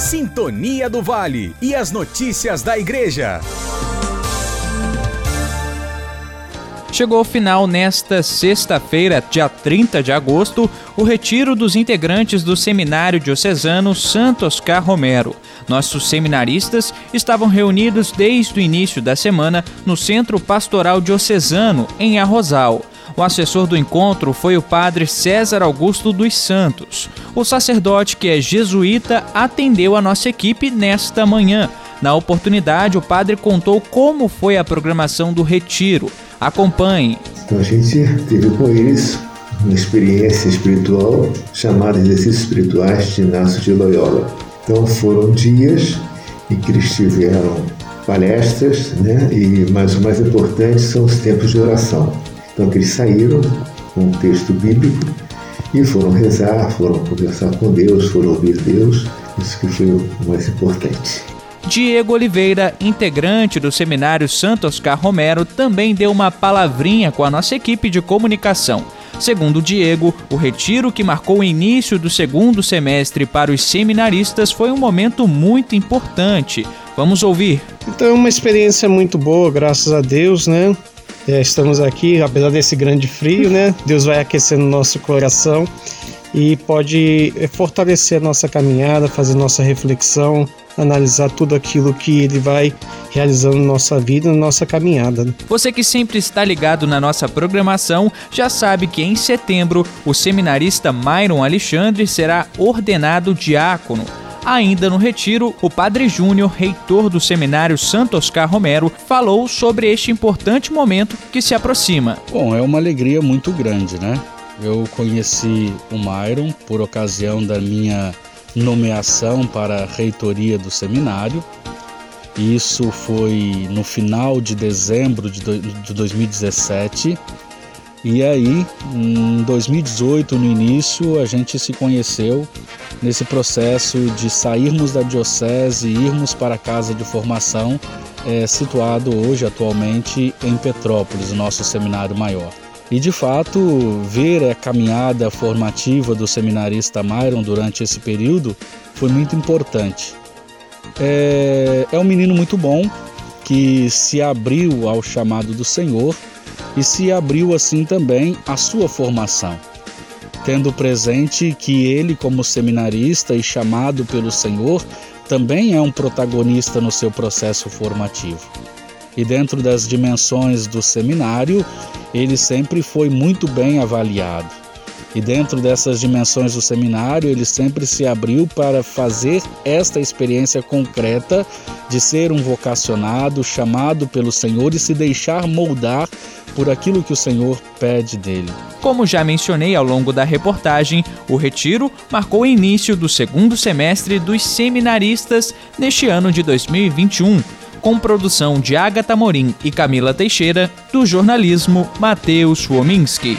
Sintonia do Vale e as notícias da Igreja. Chegou ao final nesta sexta-feira, dia 30 de agosto, o retiro dos integrantes do Seminário Diocesano Santo Oscar Romero. Nossos seminaristas estavam reunidos desde o início da semana no Centro Pastoral Diocesano, em Arrozal. O assessor do encontro foi o padre César Augusto dos Santos. O sacerdote, que é jesuíta, atendeu a nossa equipe nesta manhã. Na oportunidade, o padre contou como foi a programação do retiro. Acompanhe. Então a gente teve com eles uma experiência espiritual chamada Exercícios Espirituais de Inácio de Loyola. Então foram dias em que eles tiveram palestras, né? E mas o mais importante são os tempos de oração. Então que eles saíram com um texto bíblico e foram rezar, foram conversar com Deus, foram ouvir Deus. Isso que foi o mais importante. Diego Oliveira, integrante do seminário Santo Oscar Romero, também deu uma palavrinha com a nossa equipe de comunicação. Segundo Diego, o retiro que marcou o início do segundo semestre para os seminaristas foi um momento muito importante. Vamos ouvir. Então, é uma experiência muito boa, graças a Deus, né? É, estamos aqui, apesar desse grande frio, né? Deus vai aquecendo nosso coração e pode é, fortalecer a nossa caminhada, fazer nossa reflexão, analisar tudo aquilo que ele vai realizando na nossa vida, na nossa caminhada. Você que sempre está ligado na nossa programação já sabe que em setembro o seminarista Myron Alexandre será ordenado diácono. Ainda no retiro, o Padre Júnior, reitor do seminário Santo Oscar Romero, falou sobre este importante momento que se aproxima. Bom, é uma alegria muito grande, né? Eu conheci o Myron por ocasião da minha nomeação para a reitoria do seminário. Isso foi no final de dezembro de 2017. E aí, em 2018, no início, a gente se conheceu nesse processo de sairmos da diocese e irmos para a casa de formação, é, situado hoje, atualmente, em Petrópolis, nosso seminário maior. E de fato, ver a caminhada formativa do seminarista Myron durante esse período foi muito importante. É, é um menino muito bom que se abriu ao chamado do Senhor e se abriu assim também à sua formação, tendo presente que ele, como seminarista e chamado pelo Senhor, também é um protagonista no seu processo formativo. E dentro das dimensões do seminário, ele sempre foi muito bem avaliado. E dentro dessas dimensões do seminário, ele sempre se abriu para fazer esta experiência concreta de ser um vocacionado, chamado pelo Senhor e se deixar moldar por aquilo que o Senhor pede dele. Como já mencionei ao longo da reportagem, o retiro marcou o início do segundo semestre dos seminaristas neste ano de 2021 com produção de Agatha Morim e Camila Teixeira, do jornalismo Matheus Wominski.